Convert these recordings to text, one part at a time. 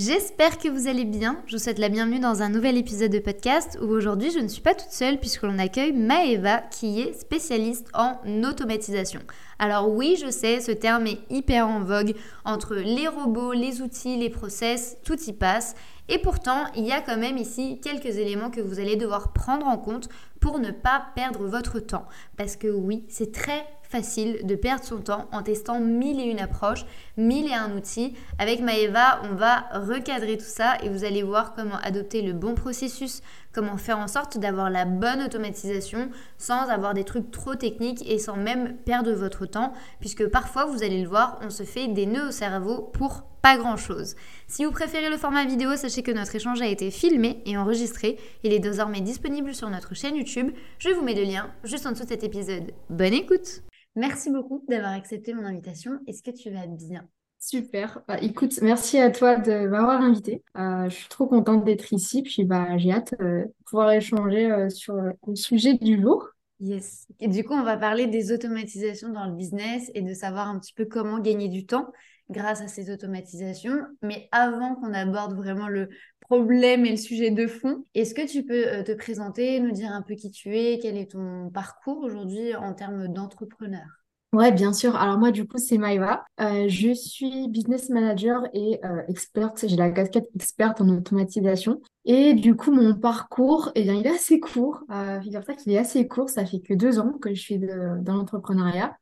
J'espère que vous allez bien. Je vous souhaite la bienvenue dans un nouvel épisode de podcast où aujourd'hui je ne suis pas toute seule puisque l'on accueille Maeva qui est spécialiste en automatisation. Alors oui, je sais, ce terme est hyper en vogue entre les robots, les outils, les process, tout y passe. Et pourtant, il y a quand même ici quelques éléments que vous allez devoir prendre en compte pour ne pas perdre votre temps. Parce que oui, c'est très facile de perdre son temps en testant mille et une approches, mille et un outils. Avec Maeva, on va recadrer tout ça et vous allez voir comment adopter le bon processus, comment faire en sorte d'avoir la bonne automatisation sans avoir des trucs trop techniques et sans même perdre votre temps, puisque parfois, vous allez le voir, on se fait des nœuds au cerveau pour pas grand chose. Si vous préférez le format vidéo, sachez que notre échange a été filmé et enregistré. Il est désormais disponible sur notre chaîne YouTube. Je vous mets le lien juste en dessous de cet épisode. Bonne écoute Merci beaucoup d'avoir accepté mon invitation. Est-ce que tu vas bien? Super. Bah, écoute, merci à toi de m'avoir invité. Euh, je suis trop contente d'être ici. Puis bah, j'ai hâte euh, de pouvoir échanger euh, sur le sujet du jour. Yes. Et du coup, on va parler des automatisations dans le business et de savoir un petit peu comment gagner du temps grâce à ces automatisations. Mais avant qu'on aborde vraiment le problème et le sujet de fond, est-ce que tu peux te présenter, nous dire un peu qui tu es, quel est ton parcours aujourd'hui en termes d'entrepreneur? Ouais, bien sûr. Alors moi, du coup, c'est Maïva. Euh, je suis business manager et euh, experte. J'ai la casquette experte en automatisation. Et du coup, mon parcours, eh bien, il est assez court. Euh, figure-toi qu'il est assez court. Ça fait que deux ans que je suis dans l'entrepreneuriat.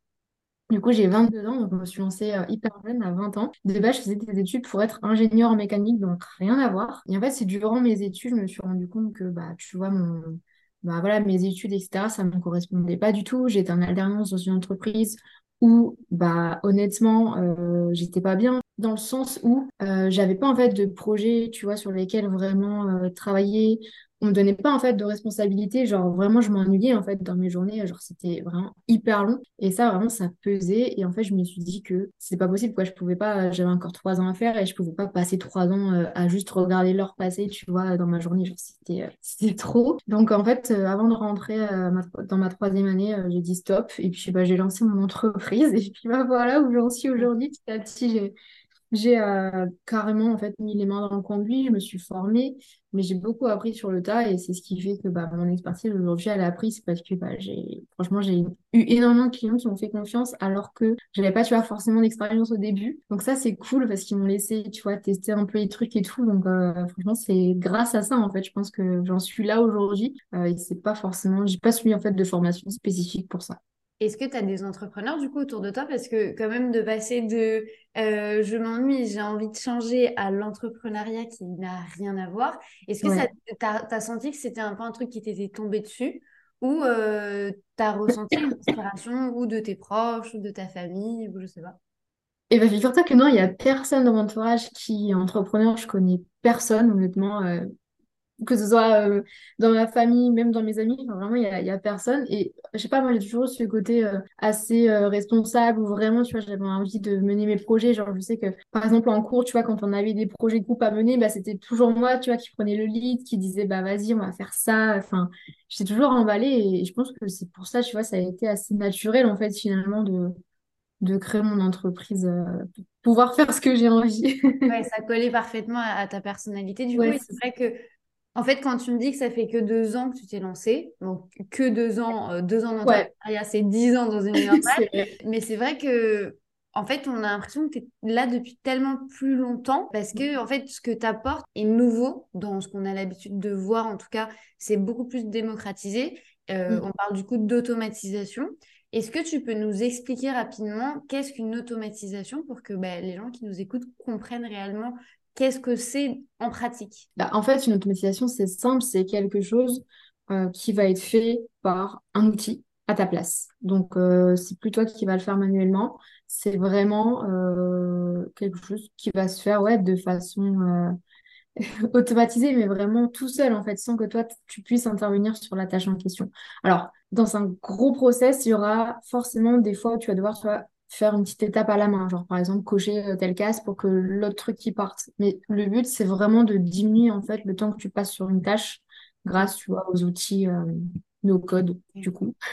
Du coup, j'ai 22 ans, donc je me suis lancée euh, hyper jeune, à 20 ans. De base, je faisais des études pour être ingénieur en mécanique, donc rien à voir. Et en fait, c'est durant mes études, je me suis rendu compte que, bah, tu vois, mon, bah voilà, mes études, etc., ça ne me correspondait pas du tout. J'étais en alternance dans une entreprise où, bah, honnêtement, euh, j'étais pas bien dans le sens où euh, j'avais pas en fait de projet, tu vois, sur lesquels vraiment euh, travailler, on me donnait pas en fait de responsabilité. Genre vraiment je m'ennuyais en fait dans mes journées. Genre c'était vraiment hyper long. Et ça vraiment ça pesait. Et en fait je me suis dit que c'est pas possible quoi. Je pouvais pas j'avais encore trois ans à faire et je pouvais pas passer trois ans euh, à juste regarder l'heure passer tu vois dans ma journée. Genre c'était euh, c'était trop. Donc en fait euh, avant de rentrer dans ma troisième année j'ai dit stop. Et puis bah j'ai lancé mon entreprise. Et puis bah voilà où j'en suis aujourd'hui petit à petit j'ai j'ai euh, carrément en fait mis les mains dans le conduit, je me suis formée, mais j'ai beaucoup appris sur le tas et c'est ce qui fait que bah, mon expertise aujourd'hui elle a appris, c'est parce que bah, j'ai franchement j'ai eu énormément de clients qui m'ont fait confiance alors que j'avais pas tu vois forcément d'expérience au début. Donc ça c'est cool parce qu'ils m'ont laissé tu vois tester un peu les trucs et tout. Donc euh, franchement c'est grâce à ça en fait je pense que j'en suis là aujourd'hui euh, et c'est pas forcément j'ai pas suivi en fait de formation spécifique pour ça. Est-ce que tu as des entrepreneurs du coup autour de toi? Parce que quand même de passer de euh, je m'ennuie, j'ai envie de changer à l'entrepreneuriat qui n'a rien à voir, est-ce que tu as, senti que c'était un peu un truc qui t'était tombé dessus? Ou euh, tu as ressenti une inspiration ou de tes proches ou de ta famille ou je sais pas? Et bien, figure-toi que non, il n'y a personne dans mon entourage qui est entrepreneur. Je connais personne, honnêtement. Euh, que ce soit euh, dans ma famille, même dans mes amis, enfin, vraiment, il n'y a, y a, personne. Et je sais pas, moi, j'ai toujours ce côté euh, assez euh, responsable où vraiment, tu vois, j'avais envie de mener mes projets. Genre, je sais que, par exemple, en cours, tu vois, quand on avait des projets de groupe à mener, bah, c'était toujours moi, tu vois, qui prenais le lead, qui disait, bah, vas-y, on va faire ça. Enfin, j'étais toujours emballée et je pense que c'est pour ça, tu vois, ça a été assez naturel, en fait, finalement, de, de créer mon entreprise pour pouvoir faire ce que j'ai envie. ouais, ça collait parfaitement à, ta personnalité. Du coup, c'est vrai que en fait, quand tu me dis que ça fait que deux ans que tu t'es lancé, donc que deux ans, euh, deux ans d'entrepreneuriat, c'est dix ans dans une vie mais c'est vrai que, en fait, on a l'impression que tu es là depuis tellement plus longtemps parce que, en fait, ce que tu apportes est nouveau dans ce qu'on a l'habitude de voir. En tout cas, c'est beaucoup plus démocratisé. Euh, mm. On parle du coup d'automatisation. Est-ce que tu peux nous expliquer rapidement qu'est-ce qu'une automatisation pour que bah, les gens qui nous écoutent comprennent réellement Qu'est-ce que c'est en pratique? Bah, En fait, une automatisation, c'est simple, c'est quelque chose euh, qui va être fait par un outil à ta place. Donc, euh, c'est plus toi qui va le faire manuellement, c'est vraiment euh, quelque chose qui va se faire ouais, de façon automatisée, mais vraiment tout seul, en fait, sans que toi, tu puisses intervenir sur la tâche en question. Alors, dans un gros process, il y aura forcément des fois où tu vas devoir faire une petite étape à la main, genre par exemple cocher euh, telle case pour que l'autre truc qui parte. Mais le but, c'est vraiment de diminuer en fait le temps que tu passes sur une tâche grâce, tu vois, aux outils euh, no code, du coup.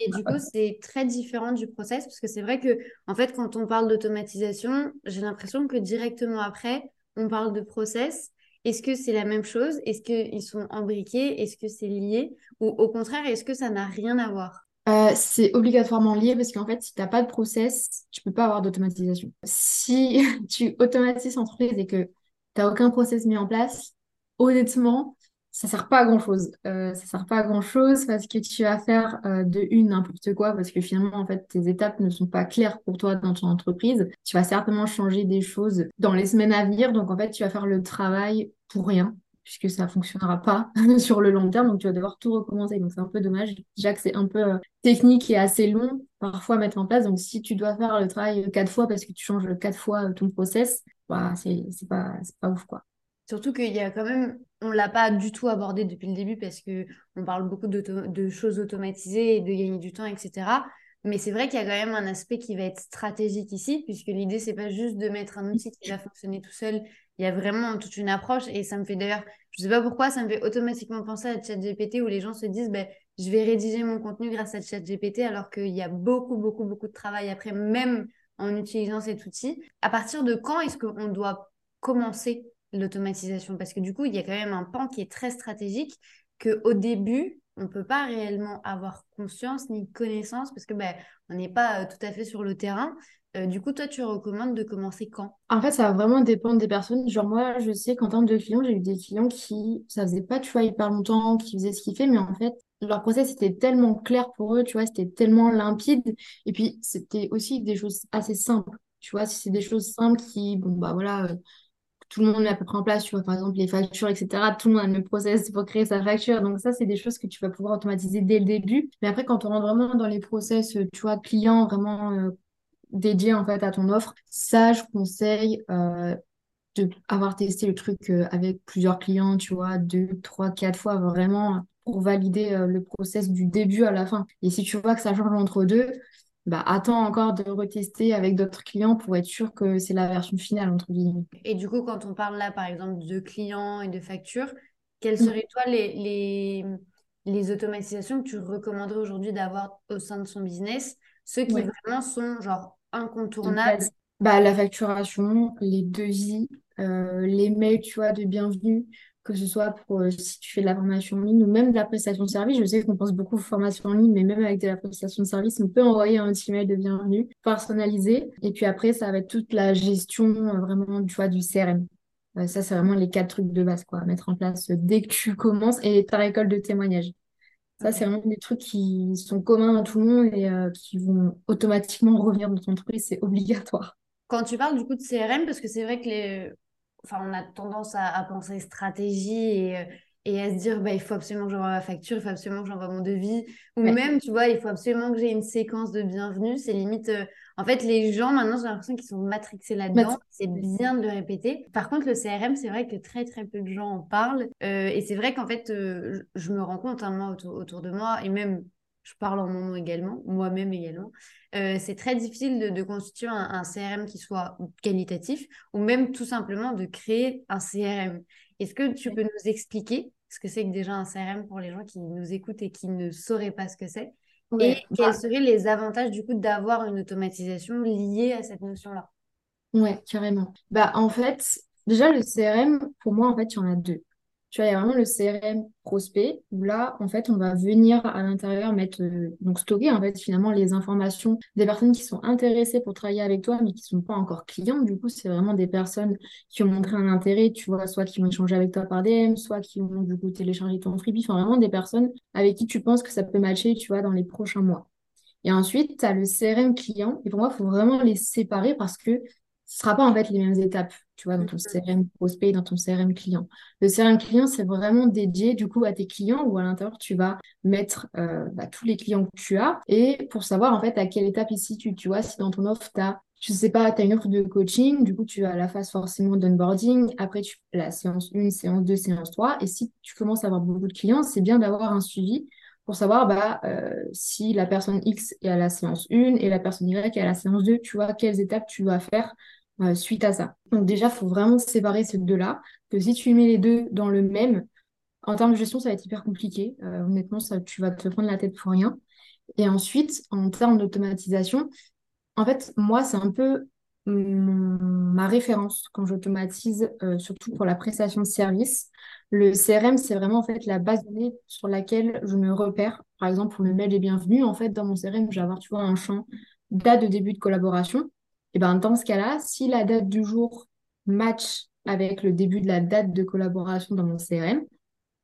Et du coup, c'est très différent du process parce que c'est vrai que, en fait, quand on parle d'automatisation, j'ai l'impression que directement après, on parle de process. Est-ce que c'est la même chose? Est-ce qu'ils sont embriqués Est-ce que c'est lié? Ou au contraire, est-ce que ça n'a rien à voir? Euh, c'est obligatoirement lié parce qu'en fait, si tu n'as pas de process, tu peux pas avoir d'automatisation. Si tu automatises entreprise et que tu aucun process mis en place, honnêtement, ça sert pas à grand chose. Euh, ça sert pas à grand chose parce que tu vas faire euh, de une n'importe quoi parce que finalement, en fait, tes étapes ne sont pas claires pour toi dans ton entreprise. Tu vas certainement changer des choses dans les semaines à venir. Donc, en fait, tu vas faire le travail pour rien puisque ça fonctionnera pas sur le long terme, donc tu vas devoir tout recommencer. Donc c'est un peu dommage. Déjà que c'est un peu euh, technique et assez long parfois à mettre en place. Donc si tu dois faire le travail quatre fois parce que tu changes quatre fois ton process, bah, c'est pas, pas ouf quoi. Surtout qu'il y a quand même, on l'a pas du tout abordé depuis le début parce que on parle beaucoup de choses automatisées et de gagner du temps, etc. Mais c'est vrai qu'il y a quand même un aspect qui va être stratégique ici, puisque l'idée, c'est pas juste de mettre un outil qui va fonctionner tout seul il y a vraiment toute une approche et ça me fait d'ailleurs, je sais pas pourquoi, ça me fait automatiquement penser à ChatGPT où les gens se disent, ben, je vais rédiger mon contenu grâce à ChatGPT alors qu'il y a beaucoup, beaucoup, beaucoup de travail après, même en utilisant cet outil. À partir de quand est-ce qu'on doit commencer l'automatisation? Parce que du coup, il y a quand même un pan qui est très stratégique qu'au début, on ne peut pas réellement avoir conscience ni connaissance parce que ben, on n'est pas euh, tout à fait sur le terrain. Euh, du coup, toi, tu recommandes de commencer quand? En fait, ça va vraiment dépendre des personnes. Genre, moi, je sais qu'en termes de clients, j'ai eu des clients qui, ça faisait pas, tu vois, hyper longtemps, qui faisaient ce qu'ils faisaient, mais en fait, leur process était tellement clair pour eux, tu vois, c'était tellement limpide. Et puis, c'était aussi des choses assez simples. Tu vois, si c'est des choses simples qui, bon, bah voilà, euh, tout le monde met à peu près en place, tu vois, par exemple, les factures, etc. Tout le monde a le même process pour créer sa facture. Donc, ça, c'est des choses que tu vas pouvoir automatiser dès le début. Mais après, quand on rentre vraiment dans les process, tu vois, clients, vraiment euh, dédié en fait à ton offre, ça, je conseille euh, de avoir testé le truc euh, avec plusieurs clients, tu vois, deux, trois, quatre fois vraiment pour valider euh, le process du début à la fin. Et si tu vois que ça change entre deux, bah, attends encore de retester avec d'autres clients pour être sûr que c'est la version finale, entre guillemets. Et du coup, quand on parle là, par exemple, de clients et de factures, quelles mm. seraient, toi, les, les, les automatisations que tu recommanderais aujourd'hui d'avoir au sein de son business? Ceux qui vraiment sont, genre, incontournable bah, La facturation, les devis, euh, les mails, tu vois, de bienvenue, que ce soit pour euh, si tu fais de la formation en ligne ou même de la prestation de service. Je sais qu'on pense beaucoup aux formations en ligne, mais même avec de la prestation de service, on peut envoyer un petit mail de bienvenue personnalisé. Et puis après, ça va être toute la gestion euh, vraiment tu vois, du CRM. ça, c'est vraiment les quatre trucs de base, quoi, à mettre en place dès que tu commences et ta récolte de témoignages. Ça, c'est vraiment des trucs qui sont communs à tout le monde et euh, qui vont automatiquement revenir dans ton entreprise. C'est obligatoire. Quand tu parles du coup de CRM, parce que c'est vrai que les... enfin, on a tendance à, penser stratégie et, euh, et à se dire bah, il faut absolument que j'envoie ma facture, il faut absolument que j'envoie mon devis, ou même, tu vois, il faut absolument que j'ai une séquence de bienvenue. C'est limite, euh, en fait, les gens maintenant, j'ai l'impression qu'ils sont matrixés là-dedans. C'est bien de le répéter. Par contre, le CRM, c'est vrai que très, très peu de gens en parlent. Euh, et c'est vrai qu'en fait, euh, je me rends compte, hein, moi, autour, de moi, et même, je parle en mon nom également, moi-même également, c'est très difficile de, constituer un, un, CRM qui soit qualitatif, ou même tout simplement de créer un CRM. Est-ce que tu peux nous expliquer ce que c'est que déjà un CRM pour les gens qui nous écoutent et qui ne sauraient pas ce que c'est Et quels seraient les avantages du coup d'avoir une automatisation liée à cette notion-là? Ouais, carrément. Bah, en fait, déjà, le CRM, pour moi, en fait, il y en a deux. Tu vois, il y a vraiment le CRM prospect où là, en fait, on va venir à l'intérieur mettre, euh, donc stocker en fait finalement les informations des personnes qui sont intéressées pour travailler avec toi, mais qui ne sont pas encore clients. Du coup, c'est vraiment des personnes qui ont montré un intérêt, tu vois, soit qui ont échangé avec toi par DM, soit qui ont du coup téléchargé ton freebie, enfin vraiment des personnes avec qui tu penses que ça peut matcher, tu vois, dans les prochains mois. Et ensuite, tu as le CRM client. Et pour moi, il faut vraiment les séparer parce que ce sera pas en fait les mêmes étapes, tu vois, dans ton CRM prospect, dans ton CRM client. Le CRM client, c'est vraiment dédié du coup à tes clients où à l'intérieur, tu vas mettre euh, bah, tous les clients que tu as et pour savoir en fait à quelle étape ici tu, tu vois, si dans ton offre, tu as je sais pas, tu as une offre de coaching, du coup, tu as la phase forcément d'onboarding, après tu, la séance 1, séance 2, séance 3. Et si tu commences à avoir beaucoup de clients, c'est bien d'avoir un suivi pour savoir bah, euh, si la personne X est à la séance 1 et la personne Y est à la séance 2, tu vois, quelles étapes tu dois faire euh, suite à ça. Donc déjà, il faut vraiment séparer ces deux-là, que si tu mets les deux dans le même, en termes de gestion, ça va être hyper compliqué. Euh, honnêtement, tu vas te prendre la tête pour rien. Et ensuite, en termes d'automatisation, en fait, moi, c'est un peu ma référence quand j'automatise, euh, surtout pour la prestation de service. Le CRM, c'est vraiment en fait la base de données sur laquelle je me repère. Par exemple, pour le mail des bienvenus, en fait, dans mon CRM, je vais avoir, tu vois, un champ date de début de collaboration. Et ben dans ce cas-là, si la date du jour match avec le début de la date de collaboration dans mon CRM,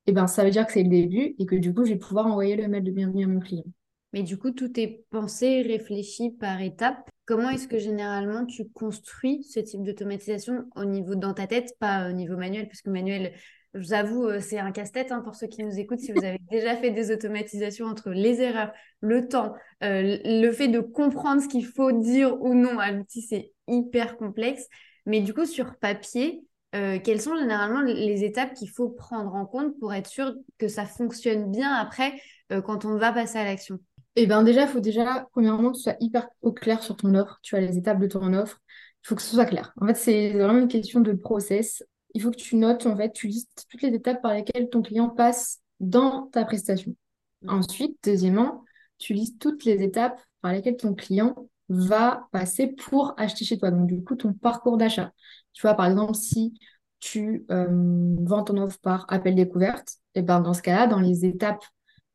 et ben ça veut dire que c'est le début et que du coup, je vais pouvoir envoyer le mail de bienvenue à mon client. Mais du coup, tout est pensé, réfléchi par étapes. Comment est-ce que généralement tu construis ce type d'automatisation au niveau dans ta tête, pas au niveau manuel, parce que manuel, je vous avoue, euh, c'est un casse-tête hein, pour ceux qui nous écoutent. Si vous avez déjà fait des automatisations entre les erreurs, le temps, euh, le fait de comprendre ce qu'il faut dire ou non à l'outil, c'est hyper complexe. Mais du coup, sur papier, euh, quelles sont généralement les étapes qu'il faut prendre en compte pour être sûr que ça fonctionne bien après quand on va passer à l'action? Eh bien déjà, il faut déjà, premièrement, que tu sois hyper au clair sur ton offre. Tu as les étapes de ton offre. Il faut que ce soit clair. En fait, c'est vraiment une question de process il faut que tu notes, en fait, tu listes toutes les étapes par lesquelles ton client passe dans ta prestation. Ensuite, deuxièmement, tu listes toutes les étapes par lesquelles ton client va passer pour acheter chez toi. Donc, du coup, ton parcours d'achat. Tu vois, par exemple, si tu euh, vends ton offre par appel découverte, et eh ben dans ce cas-là, dans les étapes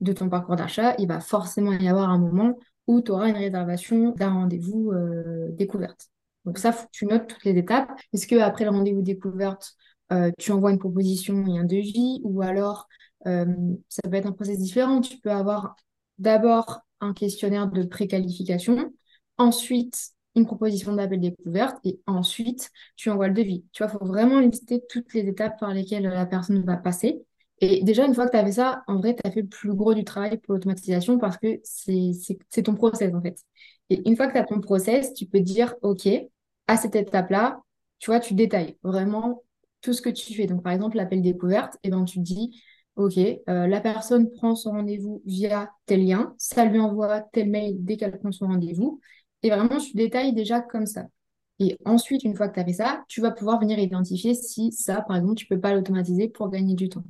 de ton parcours d'achat, il va forcément y avoir un moment où tu auras une réservation d'un rendez-vous euh, découverte. Donc ça, faut que tu notes toutes les étapes. Est-ce que après le rendez-vous découverte, euh, tu envoies une proposition et un devis, ou alors euh, ça peut être un process différent. Tu peux avoir d'abord un questionnaire de préqualification, ensuite une proposition d'appel découverte, et ensuite tu envoies le devis. Tu vois, il faut vraiment lister toutes les étapes par lesquelles la personne va passer. Et déjà, une fois que tu as fait ça, en vrai, tu as fait le plus gros du travail pour l'automatisation parce que c'est ton process, en fait. Et une fois que tu as ton process, tu peux dire, OK, à cette étape-là, tu vois, tu détailles vraiment tout ce que tu fais. Donc, par exemple, l'appel découverte, et eh ben, tu dis, OK, euh, la personne prend son rendez-vous via tel lien, ça lui envoie tel mail dès qu'elle prend son rendez-vous. Et vraiment, tu détailles déjà comme ça. Et ensuite, une fois que tu as fait ça, tu vas pouvoir venir identifier si ça, par exemple, tu peux pas l'automatiser pour gagner du temps.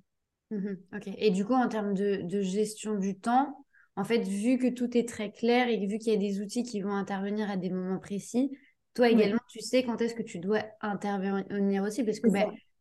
Mmh OK. Et du coup, en termes de, de, gestion du temps, en fait, vu que tout est très clair et vu qu'il y a des outils qui vont intervenir à des moments précis, toi également, tu sais quand est-ce que tu dois intervenir aussi, parce que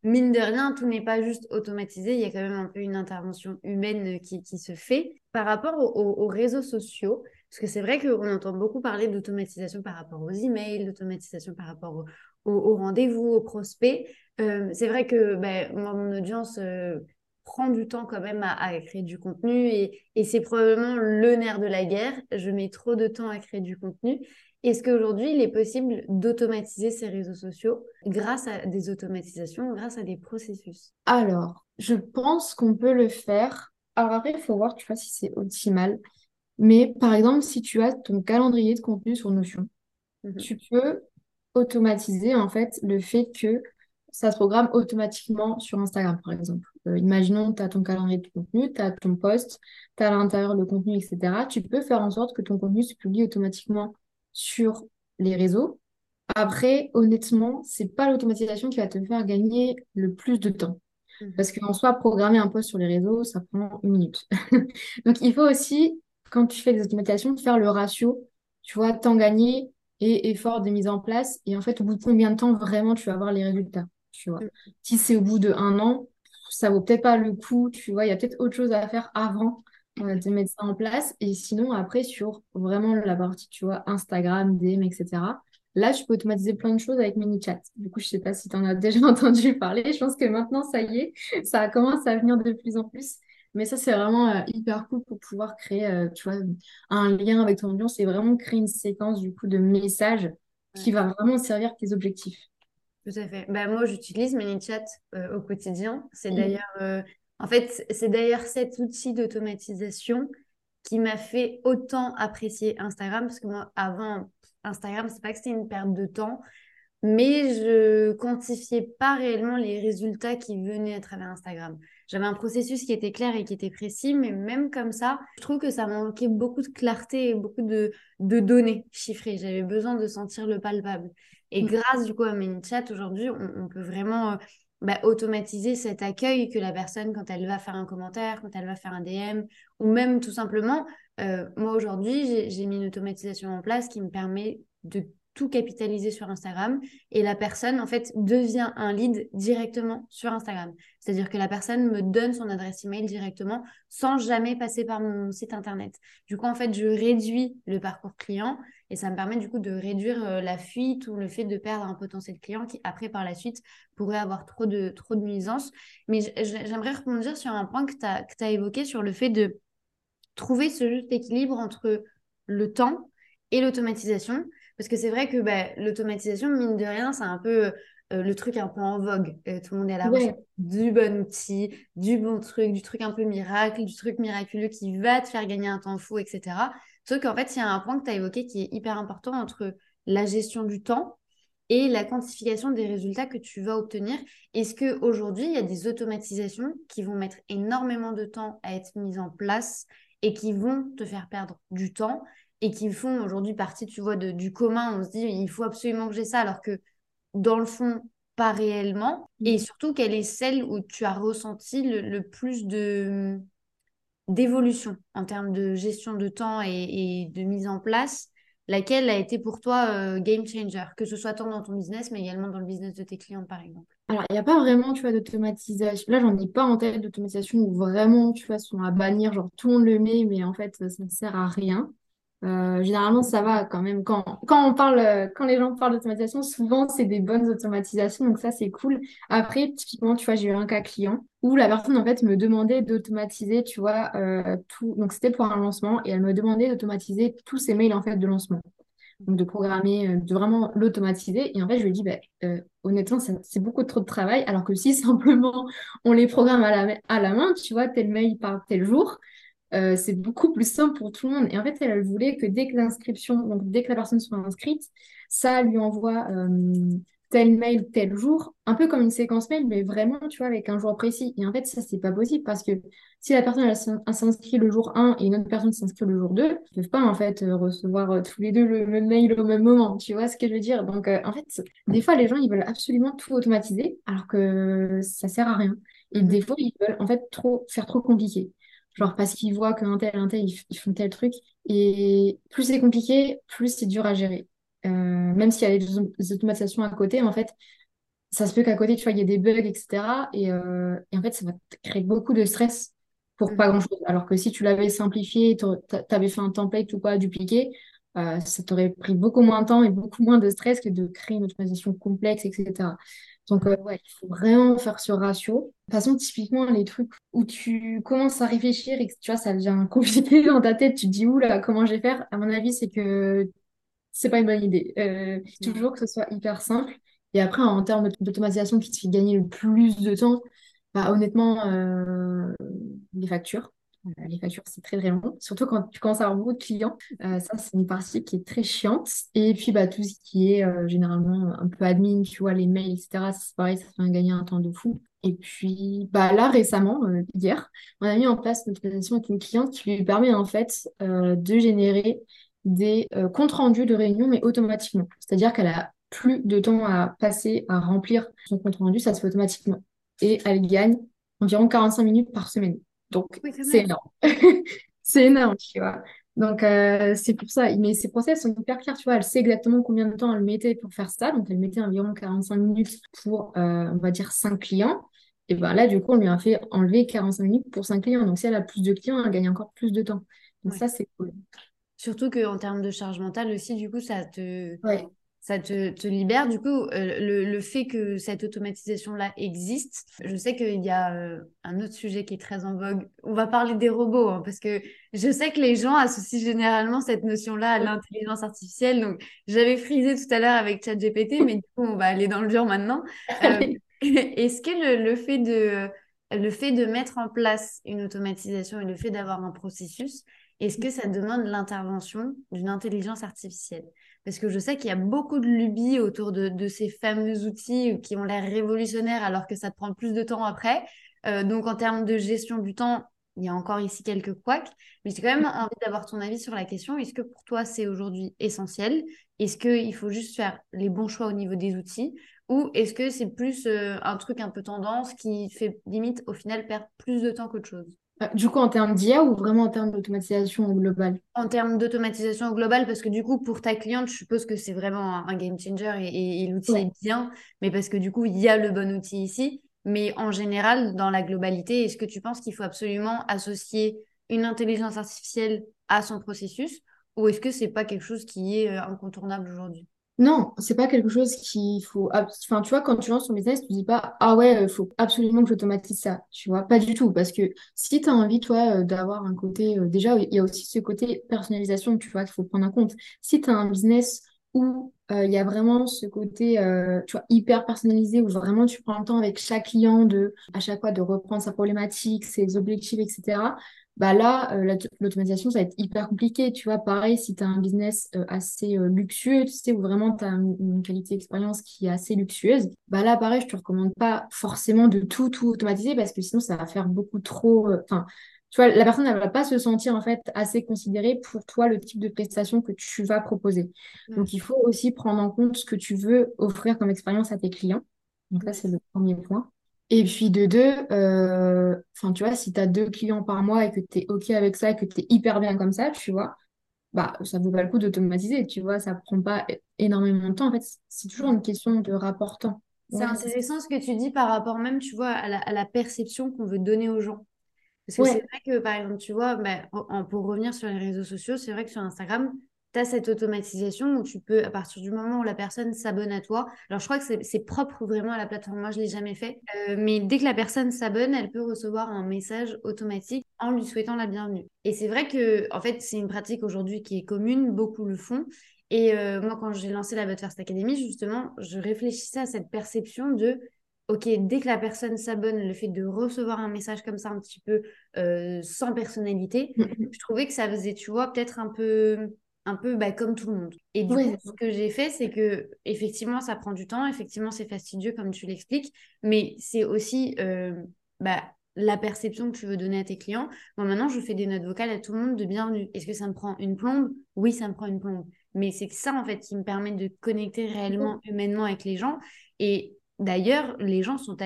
mine de rien, tout n'est pas juste automatisé, il y a quand même un peu une intervention humaine qui, se fait. Par rapport aux, réseaux sociaux, parce que c'est vrai qu'on entend beaucoup parler d'automatisation par rapport aux emails, d'automatisation par rapport aux, rendez-vous, aux prospects. Euh, c'est vrai que ben, mon audience euh, prend du temps quand même à, créer du contenu et c'est probablement le nerf de la guerre. Je mets trop de temps à créer du contenu. Est-ce qu'aujourd'hui, il est possible d'automatiser ces réseaux sociaux grâce à des automatisations, grâce à des processus? Alors, je pense qu'on peut le faire. Alors après, il faut voir, tu vois, si c'est optimal. Mais par exemple, si tu as ton calendrier de contenu sur Notion, mhm. tu peux automatiser en fait le fait que ça se programme automatiquement sur Instagram, par exemple. Euh, imaginons, tu as ton calendrier de contenu, tu as ton post, tu as à l'intérieur le contenu, etc. Tu peux faire en sorte que ton contenu se publie automatiquement sur les réseaux. Après, honnêtement, c'est pas l'automatisation qui va te faire gagner le plus de temps. Mhm. Parce qu'en soi, programmer un post sur les réseaux, ça prend une minute. Donc, il faut aussi, quand tu fais des automatisations, faire le ratio, tu vois, temps gagné et effort de mise en place. Et en fait, au bout de combien de temps vraiment tu vas avoir les résultats, tu vois. Mhm. Si c'est au bout de un an, ça vaut peut-être pas le coup, tu vois, il y a peut-être autre chose à faire avant de mettre ça en place. Et sinon, après, sur vraiment la partie, tu vois, Instagram, DM, etc., là, je peux automatiser plein de choses avec ManyChat. Du coup, je sais pas si tu en as déjà entendu parler. Je pense que maintenant, ça y est, ça commence à venir de plus en plus. Mais ça, c'est vraiment euh, hyper cool pour pouvoir créer, euh, tu vois, un lien avec ton audience et vraiment créer une séquence, du coup, de messages qui va vraiment servir tes objectifs. Tout à fait. Bah, moi, j'utilise ManyChat euh, au quotidien. C'est d'ailleurs en fait, c'est d'ailleurs cet outil d'automatisation qui m'a fait autant apprécier Instagram, parce que moi, avant, Instagram, c'est pas que c'était une perte de temps, mais je quantifiais pas réellement les résultats qui venaient à travers Instagram. j'avais un processus qui était clair et qui était précis, mais même comme ça, je trouve que ça manquait beaucoup de clarté et beaucoup de, de données chiffrées. J'avais besoin de sentir le palpable. Et mm. grâce du coup à ManyChat, aujourd'hui, on, peut vraiment euh, bah, automatiser cet accueil que la personne, quand elle va faire un commentaire, quand elle va faire un DM, ou même tout simplement, euh, moi aujourd'hui, j'ai mis une automatisation en place qui me permet de tout capitaliser sur Instagram et la personne en fait devient un lead directement sur Instagram. C'est-à-dire que la personne me donne son adresse email directement sans jamais passer par mon site internet. Du coup en fait je réduis le parcours client et ça me permet du coup de réduire euh, la fuite ou le fait de perdre un potentiel client qui après par la suite pourrait avoir trop de trop de nuisances. Mais j'aimerais rebondir sur un point que tu as, as évoqué sur le fait de trouver ce juste équilibre entre le temps et l'automatisation. Parce que c'est vrai que bah, l'automatisation, mine de rien, c'est un peu euh, le truc un peu en vogue. Euh, tout le monde est à la recherche du bon outil, du bon truc, du truc un peu miracle, du truc miraculeux qui va te faire gagner un temps fou, etc. Sauf qu'en fait, il y a un point que tu as évoqué qui est hyper important entre la gestion du temps et la quantification des résultats que tu vas obtenir. Est-ce qu'aujourd'hui, il y a des automatisations qui vont mettre énormément de temps à être mises en place et qui vont te faire perdre du temps? Et qui font aujourd'hui partie, tu vois, de, du commun. On se dit, il faut absolument que j'ai ça, alors que dans le fond, pas réellement. Mm. Et surtout, quelle est celle où tu as ressenti le, plus de d'évolution en termes de gestion de temps et, de mise en place? Laquelle a été pour toi euh, game changer, que ce soit tant dans ton business, mais également dans le business de tes clients, par exemple Alors, il n'y a pas vraiment, tu vois, d'automatisation. Là, j'en ai pas en tête d'automatisation où vraiment, tu vois, sont à bannir, genre tout le monde le met, mais en fait, ça ne sert à rien. Euh, généralement, ça va quand même. Quand, on parle, quand les gens parlent d'automatisation, souvent, c'est des bonnes automatisations. Donc, ça, c'est cool. Après, typiquement, tu vois, j'ai eu un cas client où la personne, en fait, me demandait d'automatiser, tu vois, euh, tout. Donc, c'était pour un lancement et elle me demandait d'automatiser tous ses mails, en fait, de lancement. Donc, de programmer, euh, de vraiment l'automatiser. Et en fait, je lui ai dit, bah, honnêtement, c'est beaucoup trop de travail. Alors que si simplement on les programme à la, à la main, tu vois, tel mail par tel jour, euh, c'est beaucoup plus simple pour tout le monde. Et en fait, elle, voulait que dès que l'inscription, donc dès que la personne soit inscrite, ça lui envoie euh, tel mail tel jour, un peu comme une séquence mail, mais vraiment, tu vois, avec un jour précis. Et en fait, ça, c'est pas possible parce que si la personne elle, s'inscrit le jour 1 et une autre personne s'inscrit le jour 2, ils peuvent pas, en fait, euh, recevoir tous les deux le même mail au même moment. Tu vois ce que je veux dire? Donc, en fait, des fois, les gens, ils veulent absolument tout automatiser alors que ça sert à rien. Et des fois, ils veulent, en fait, trop, faire trop compliqué. Genre parce qu'ils voient qu'un tel, un tel, ils, font tel truc. Et plus c'est compliqué, plus c'est dur à gérer. Euh, même s'il y a des, automatisations à côté, en fait, ça se peut qu'à côté, tu vois, il y ait des bugs, etc. Et, euh, et, en fait, ça va créer beaucoup de stress pour mm. pas grand-chose. Alors que si tu l'avais simplifié, tu avais fait un template ou quoi, dupliqué, euh, ça t'aurait pris beaucoup moins de temps et beaucoup moins de stress que de créer une automatisation complexe, etc. Donc, euh, ouais, il faut vraiment faire ce ratio. De toute façon, typiquement, les trucs où tu commences à réfléchir et que tu vois, ça devient compliqué dans ta tête, tu te dis, oula, comment je vais faire? À mon avis, c'est que c'est pas une bonne idée. Euh, toujours que ce soit hyper simple. Et après, en termes d'automatisation qui te fait gagner le plus de temps, bah, honnêtement, euh, les factures. Euh, les factures, c'est très très long, surtout quand tu commences à avoir beaucoup de clients. Euh, ça, c'est une partie qui est très chiante. Et puis, bah, tout ce qui est euh, généralement un peu admin, tu vois, les mails, etc., c'est pareil, ça fait gagner un temps de fou. Et puis, bah, là, récemment, hier, on a mis en place une présentation avec une cliente qui lui permet en fait de générer des comptes rendus de réunion, mais automatiquement. C'est-à-dire qu'elle a plus de temps à passer à remplir son compte rendu, ça se fait automatiquement. Et elle gagne environ 45 minutes par semaine. Donc, c'est énorme. c'est énorme, tu vois. Donc, euh, c'est pour ça. Mais ces process sont hyper clairs, tu vois. Elle sait exactement combien de temps elle mettait pour faire ça. Donc, elle mettait environ 45 minutes pour, euh, on va dire, 5 clients. Et bien là, du coup, on lui a fait enlever 45 minutes pour 5 clients. Donc, si elle a plus de clients, elle gagne encore plus de temps. Donc, ça, c'est cool. Surtout qu'en termes de charge mentale aussi, du coup, ça te, ça te, libère. Du coup, euh, le, fait que cette automatisation-là existe, je sais qu'il y a euh, un autre sujet qui est très en vogue. On va parler des robots, hein, parce que je sais que les gens associent généralement cette notion-là à l'intelligence artificielle. Donc, j'avais frisé tout à l'heure avec ChatGPT, mais du coup, on va aller dans le dur maintenant. Euh, est-ce que le, fait de, le fait de mettre en place une automatisation et le fait d'avoir un processus, est-ce que ça demande l'intervention d'une intelligence artificielle? Parce que je sais qu'il y a beaucoup de lubies autour de, ces fameux outils qui ont l'air révolutionnaires alors que ça te prend plus de temps après. donc, en termes de gestion du temps, il y a encore ici quelques couacs, mais j'ai quand même envie d'avoir ton avis sur la question. Est-ce que pour toi, c'est aujourd'hui essentiel? Est-ce qu'il faut juste faire les bons choix au niveau des outils? Ou est-ce que c'est plus euh, un truc un peu tendance qui fait limite au final perdre plus de temps qu'autre chose? Euh, Du coup, en termes d'IA ou vraiment en termes d'automatisation au global? En termes d'automatisation au global, parce que du coup, pour ta cliente, je suppose que c'est vraiment un, game changer et, l'outil est bien, mais parce que du coup, il y a le bon outil ici. Mais en général, dans la globalité, est-ce que tu penses qu'il faut absolument associer une intelligence artificielle à son processus ou est-ce que c'est pas quelque chose qui est euh, incontournable aujourd'hui? Non, c'est pas quelque chose qu'il faut. Enfin, tu vois, quand tu lances ton business, tu dis pas Ah ouais, il faut absolument que j'automatise ça. Tu vois, pas du tout. Parce que si tu as envie, toi, euh, d'avoir un côté. Euh, déjà, il y a aussi ce côté personnalisation, tu vois, qu'il faut prendre en compte. Si tu as un business où euh, il y a vraiment ce côté euh, tu vois, hyper personnalisé où vraiment tu prends le temps avec chaque client de à chaque fois de reprendre sa problématique, ses objectifs, etc. Bah là, euh, l'automatisation, ça va être hyper compliqué. Tu vois, pareil, si tu as un business assez luxueux, tu sais, où vraiment tu as une, qualité d'expérience qui est assez luxueuse, bah là, pareil, je te recommande pas forcément de tout, tout automatiser parce que sinon, ça va faire beaucoup trop. Enfin, tu vois, la personne, elle va pas se sentir en fait assez considérée pour toi le type de prestation que tu vas proposer. Donc, il faut aussi prendre en compte ce que tu veux offrir comme expérience à tes clients. Donc, ça, c'est le premier point. Et puis, de deux, euh, enfin, tu vois, si tu as deux clients par mois et que tu es OK avec ça et que tu es hyper bien comme ça, tu vois, bah, ça vaut pas le coup d'automatiser, tu vois, ça prend pas énormément de temps. En fait, c'est toujours une question de rapport temps. C'est intéressant ce que tu dis par rapport même, tu vois, à la, à la perception qu'on veut donner aux gens. Parce que c'est vrai que, par exemple, tu vois, bah, pour revenir sur les réseaux sociaux, c'est vrai que sur Instagram, tu as cette automatisation où tu peux, à partir du moment où la personne s'abonne à toi, alors je crois que c'est propre vraiment à la plateforme, moi je ne l'ai jamais fait, euh, mais dès que la personne s'abonne, elle peut recevoir un message automatique en lui souhaitant la bienvenue. Et c'est vrai que, en fait, c'est une pratique aujourd'hui qui est commune, beaucoup le font. Et euh, moi, quand j'ai lancé la But First Academy, justement, je réfléchissais à cette perception de ok, dès que la personne s'abonne, le fait de recevoir un message comme ça un petit peu euh, sans personnalité, mm, mm. je trouvais que ça faisait, tu vois, peut-être un peu, un peu bah, comme tout le monde. Et du coup, ce que j'ai fait, c'est que effectivement, ça prend du temps, effectivement, c'est fastidieux comme tu l'expliques, mais c'est aussi euh, bah, la perception que tu veux donner à tes clients. Moi, maintenant, je fais des notes vocales à tout le monde de bienvenue. Est-ce que ça me prend une plombe? Oui, ça me prend une plombe. Mais c'est ça, en fait, qui me permet de connecter réellement, humainement avec les gens. Et D'ailleurs, les gens sont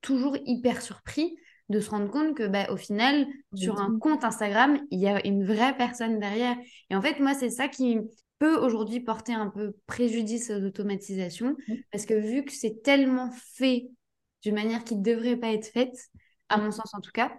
toujours hyper surpris de se rendre compte que bah, au final, sur un compte Instagram, il y a une vraie personne derrière. Et en fait, moi, c'est ça qui peut aujourd'hui porter un peu préjudice aux automatisations, parce que vu que c'est tellement fait d'une manière qui ne devrait pas être faite, à mon sens en tout cas,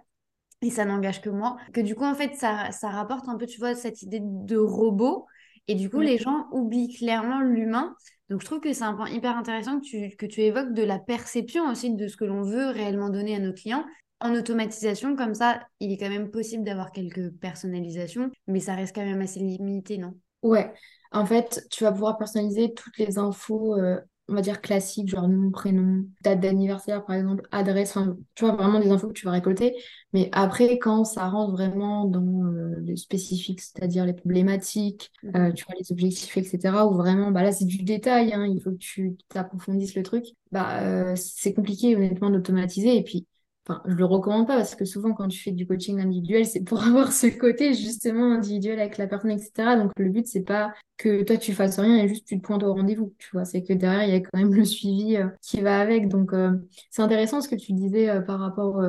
et ça n'engage que moi, que du coup, en fait, ça, ça rapporte un peu, tu vois, cette idée de robot, et du coup, les gens oublient clairement l'humain. Donc, je trouve que c'est un point hyper intéressant que tu, que tu évoques de la perception aussi de ce que l'on veut réellement donner à nos clients. En automatisation, comme ça, il est quand même possible d'avoir quelques personnalisations, mais ça reste quand même assez limité, non? Ouais, en fait, tu vas pouvoir personnaliser toutes les infos euh, on va dire classique, genre nom, prénom, date d'anniversaire par exemple, adresse, enfin, tu vois, vraiment des infos que tu vas récolter. Mais après, quand ça rentre vraiment dans euh, le spécifique, c'est-à-dire les problématiques, mhm. euh, tu vois, les objectifs, etc., où vraiment, bah là, c'est du détail, hein, il faut que tu approfondisses le truc, bah, euh, c'est compliqué honnêtement d'automatiser. Et puis, Enfin, je le recommande pas parce que souvent quand tu fais du coaching individuel, c'est pour avoir ce côté justement individuel avec la personne, etc. Donc le but c'est pas que toi tu fasses rien et juste tu te pointes au rendez-vous, tu vois. C'est que derrière il y a quand même le suivi euh, qui va avec. Donc euh, c'est intéressant ce que tu disais euh, par rapport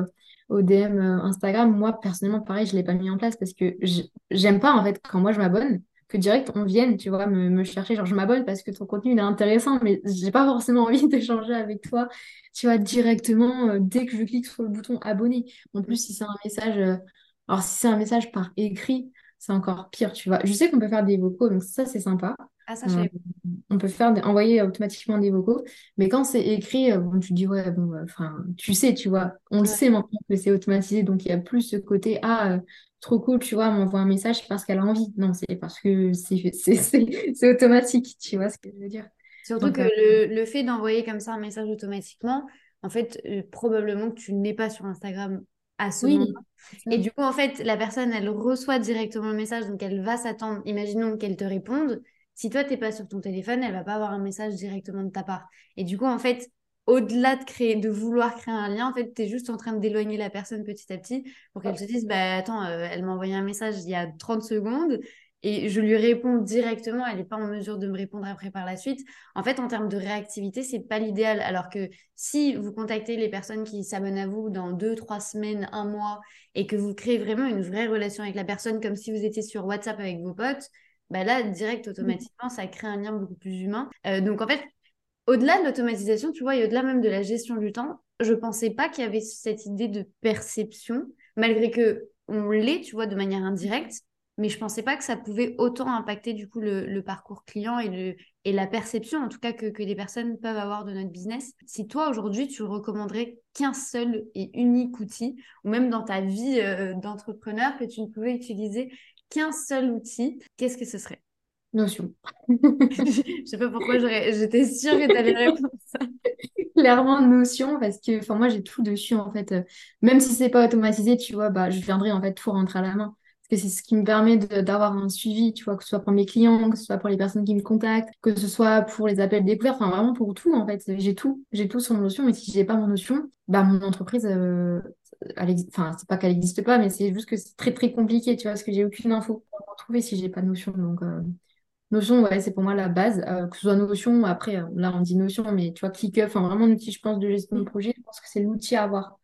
au DM Instagram. Moi personnellement pareil, je l'ai pas mis en place parce que j'aime pas en fait quand moi je m'abonne que direct on vienne, tu vois, me, chercher. Genre, je m'abonne parce que ton contenu il est intéressant, mais j'ai pas forcément envie d'échanger avec toi, tu vois, directement euh, dès que je clique sur le bouton abonner. En plus, si c'est un message, euh, alors si c'est un message par écrit, c'est encore pire, tu vois. Je sais qu'on peut faire des vocaux, donc ça c'est sympa. Ah, ça, euh, on peut faire envoyer automatiquement des vocaux, mais quand c'est écrit, bon, tu dis ouais, bon, enfin, tu sais, tu vois, on le sait maintenant que c'est automatisé, donc il y a plus ce côté ah trop cool, tu vois, m'envoie un message parce qu'elle a envie. Non, c'est parce que c'est automatique, tu vois ce que je veux dire. Surtout que euh, le, fait d'envoyer comme ça un message automatiquement, en fait, euh, probablement que tu n'es pas sur Instagram à ce moment. Et du coup, en fait, la personne, elle reçoit directement le message, donc elle va s'attendre, imaginons qu'elle te réponde. Si toi, tu n'es pas sur ton téléphone, elle va pas avoir un message directement de ta part. Et du coup, en fait, au-delà de créer, de vouloir créer un lien, en fait, tu es juste en train d'éloigner la personne petit à petit pour qu'elle se dise, bah attends, euh, elle m'a envoyé un message il y a 30 secondes et je lui réponds directement, elle n'est pas en mesure de me répondre après par la suite. En fait, en termes de réactivité, c'est pas l'idéal. Alors que si vous contactez les personnes qui s'abonnent à vous dans deux, trois semaines, un mois, et que vous créez vraiment une vraie relation avec la personne, comme si vous étiez sur WhatsApp avec vos potes, bah là, direct, automatiquement, ça crée un lien beaucoup plus humain. Euh, donc, en fait, au-delà de l'automatisation, tu vois, et au-delà même de la gestion du temps, je pensais pas qu'il y avait cette idée de perception, malgré que on l'est, tu vois, de manière indirecte mais je pensais pas que ça pouvait autant impacter du coup le, parcours client et, le, et la perception en tout cas que, que les personnes peuvent avoir de notre business. Si toi aujourd'hui tu recommanderais qu'un seul et unique outil, ou même dans ta vie euh, d'entrepreneur que tu ne pouvais utiliser qu'un seul outil, qu'est-ce que ce serait? Notion. je sais pas pourquoi j'étais sûre que tu allais répondre ça. Clairement Notion parce que moi j'ai tout dessus en fait. Même si c'est pas automatisé, tu vois, bah je viendrai en fait tout rentrer à la main que c'est ce qui me permet d'avoir un suivi, tu vois, que ce soit pour mes clients, que ce soit pour les personnes qui me contactent, que ce soit pour les appels découverts, enfin vraiment pour tout en fait. J'ai tout, j'ai tout sur Notion, mais si j'ai pas mon Notion, bah mon entreprise, euh, enfin c'est pas qu'elle n'existe pas, mais c'est juste que c'est très très compliqué, tu vois, parce que j'ai aucune info pour retrouver si j'ai pas de Notion. Donc euh, Notion, ouais, c'est pour moi la base, euh, que ce soit Notion, après là on dit Notion, mais tu vois, ClickUp, enfin vraiment un outil, je pense, de gestion de projet, je pense que c'est l'outil à avoir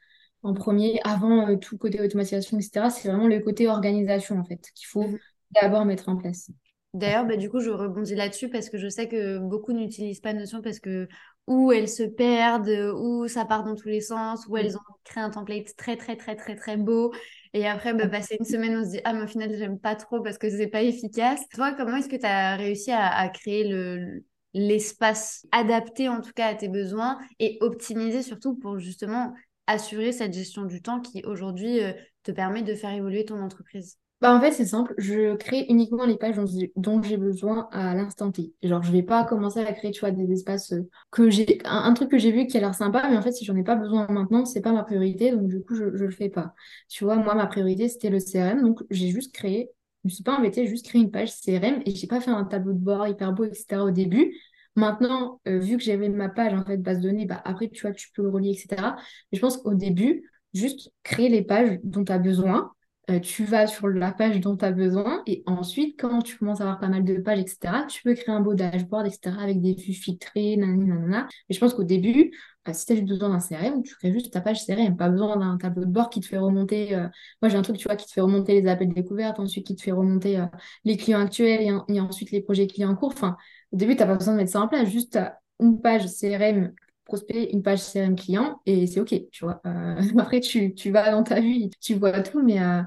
en premier, avant euh, tout côté automatisation, etc. C'est vraiment le côté organisation, en fait, qu'il faut mhm. d'abord mettre en place. D'ailleurs, bah, du coup, je rebondis là-dessus parce que je sais que beaucoup n'utilisent pas Notion parce que ou elles se perdent, ou ça part dans tous les sens, ou elles ont créé un template très, très, très, très, très beau. Et après, bah, passer une semaine, on se dit, ah, mais au final, j'aime pas trop parce que c'est pas efficace. Toi, comment est-ce que tu as réussi à, à créer le, l'espace adapté en tout cas à tes besoins et optimisé surtout pour justement assurer cette gestion du temps qui aujourd'hui euh, te permet de faire évoluer ton entreprise? Bah en fait, c'est simple, je crée uniquement les pages dont j'ai besoin à l'instant T. Genre, je vais pas commencer à créer, des espaces euh, que j'ai. Un, truc que j'ai vu qui a l'air sympa, mais en fait, si j'en ai pas besoin maintenant, c'est pas ma priorité, donc du coup, je, je le fais pas. Tu vois, moi, ma priorité, c'était le CRM, donc j'ai juste créé, je me suis pas embêtée, j'ai juste créé une page CRM et j'ai pas fait un tableau de bord hyper beau, etc. au début. Maintenant, euh, vu que j'avais ma page en fait base de données, bah, après tu vois, tu peux le relier, etc. Mais je pense qu'au début, juste créer les pages dont tu as besoin. Euh, tu vas sur la page dont tu as besoin et ensuite, quand tu commences à avoir pas mal de pages, etc., tu peux créer un beau dashboard, etc., avec des vues filtrées, nanana. Mais je pense qu'au début, bah, si tu as juste besoin d'un CRM, tu crées juste ta page CRM, pas besoin d'un tableau de bord qui te fait remonter. Euh, moi, j'ai un truc, tu vois, qui te fait remonter les appels découvertes, ensuite qui te fait remonter les clients actuels et, ensuite les projets clients en cours. Enfin, au début, tu n'as pas besoin de mettre ça en place, juste une page CRM prospect, une page CRM client et c'est OK, tu vois. Euh, après, tu, tu, vas dans ta vie, tu vois tout, mais, euh,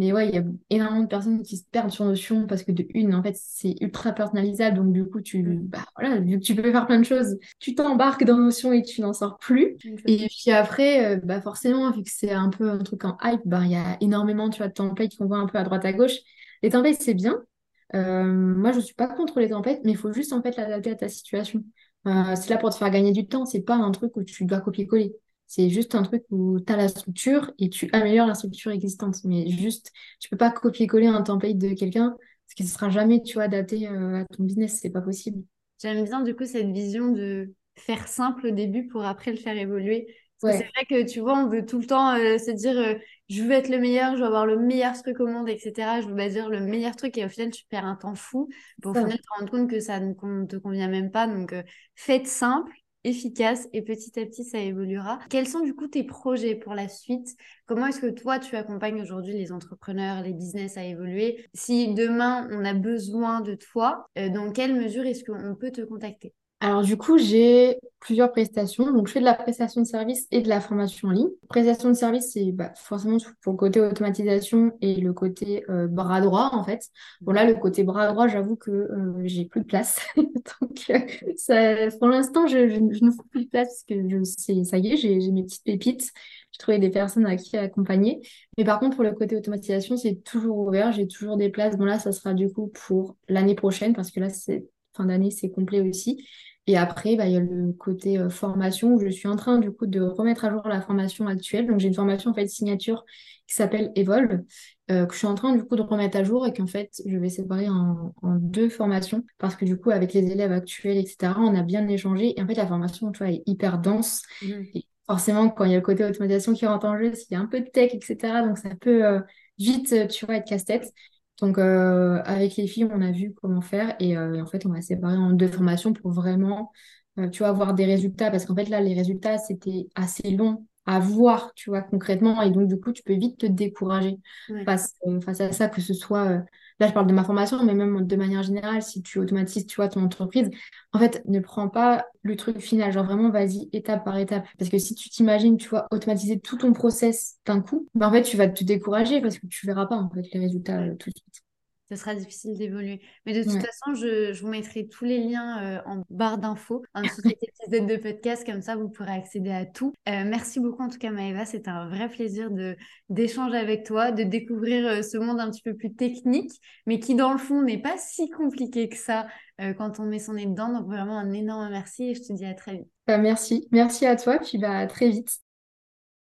mais ouais, il y a énormément de personnes qui se perdent sur Notion parce que de une, en fait, c'est ultra personnalisable, donc du coup, tu, mm. bah, voilà, vu que tu peux faire plein de choses, tu t'embarques dans Notion et tu n'en sors plus. Et puis après, euh, bah forcément, vu que c'est un peu un truc en hype, bah, il y a énormément, tu vois, de templates qu'on voit un peu à droite à gauche. Les templates, c'est bien, euh, moi, je ne suis pas contre les tempêtes, mais il faut juste en fait l'adapter à ta situation. Euh, c'est là pour te faire gagner du temps, c'est pas un truc où tu dois copier-coller. C'est juste un truc où tu as la structure et tu améliores la structure existante. Mais juste, tu peux pas copier-coller un template de quelqu'un parce que ce sera jamais, tu vois, adapté euh, à ton business. C'est pas possible. J'aime bien du coup cette vision de faire simple au début pour après le faire évoluer. C'est vrai que tu vois, on veut tout le temps se dire je veux être le meilleur, je veux avoir le meilleur truc au monde, etc. Je veux dire le meilleur truc et au final, tu perds un temps fou. Pour au final, te rendre compte que ça ne te convient même pas. Donc, euh, faites simple, efficace et petit à petit, ça évoluera. Quels sont du coup tes projets pour la suite? Comment est-ce que toi, tu accompagnes aujourd'hui les entrepreneurs, les business à évoluer? Si demain, on a besoin de toi, euh, dans quelle mesure est-ce qu'on peut te contacter? Alors du coup, j'ai plusieurs prestations. Donc je fais de la prestation de service et de la formation en ligne. Prestation de service, c'est bah, forcément pour le côté automatisation et le côté euh, bras droit en fait. Bon là, le côté bras droit, j'avoue que euh, j'ai plus de place. Donc euh, ça, pour l'instant, je, je, ne fais plus de place parce que je sais, ça y est, j'ai mes petites pépites. J'ai trouvé des personnes à qui accompagner. Mais par contre, pour le côté automatisation, c'est toujours ouvert. J'ai toujours des places. Bon là, ça sera du coup pour l'année prochaine parce que là, c'est fin d'année, c'est complet aussi. Et après, bah, il y a le côté euh, formation où je suis en train du coup de remettre à jour la formation actuelle. Donc j'ai une formation en fait signature qui s'appelle Evolve, euh, que je suis en train du coup de remettre à jour et qu'en fait je vais séparer en, deux formations parce que du coup avec les élèves actuels, etc., on a bien échangé. Et en fait la formation, tu vois, est hyper dense. Mmh. Et forcément, quand il y a le côté automatisation qui rentre en jeu, s'il y a un peu de tech, etc., donc ça peut euh, vite, tu vois, être casse-tête. Donc, euh, avec les filles, on a vu comment faire et, euh, en fait, on va séparer en deux formations pour vraiment, euh, tu vois, avoir des résultats. Parce qu'en fait, là, les résultats, c'était assez long à voir, tu vois, concrètement. Et donc, du coup, tu peux vite te décourager face, face à ça, que ce soit Là, je parle de ma formation, mais même de manière générale, si tu automatises, tu vois, ton entreprise, en fait, ne prends pas le truc final. Genre vraiment, vas-y étape par étape. Parce que si tu t'imagines, tu vois, automatiser tout ton process d'un coup, ben, en fait, tu vas te décourager parce que tu verras pas, en fait, les résultats euh, tout de suite ce sera difficile d'évoluer. Mais de toute façon, je, vous mettrai tous les liens euh, en barre d'infos en dessous de cet épisode de podcast, comme ça vous pourrez accéder à tout. Euh, merci beaucoup en tout cas Maëva, c'était un vrai plaisir de d'échanger avec toi, de découvrir euh, ce monde un petit peu plus technique, mais qui dans le fond n'est pas si compliqué que ça quand on met son nez dedans. Donc vraiment un énorme merci et je te dis à très vite. Bah, merci, merci à toi, puis bah, à très vite.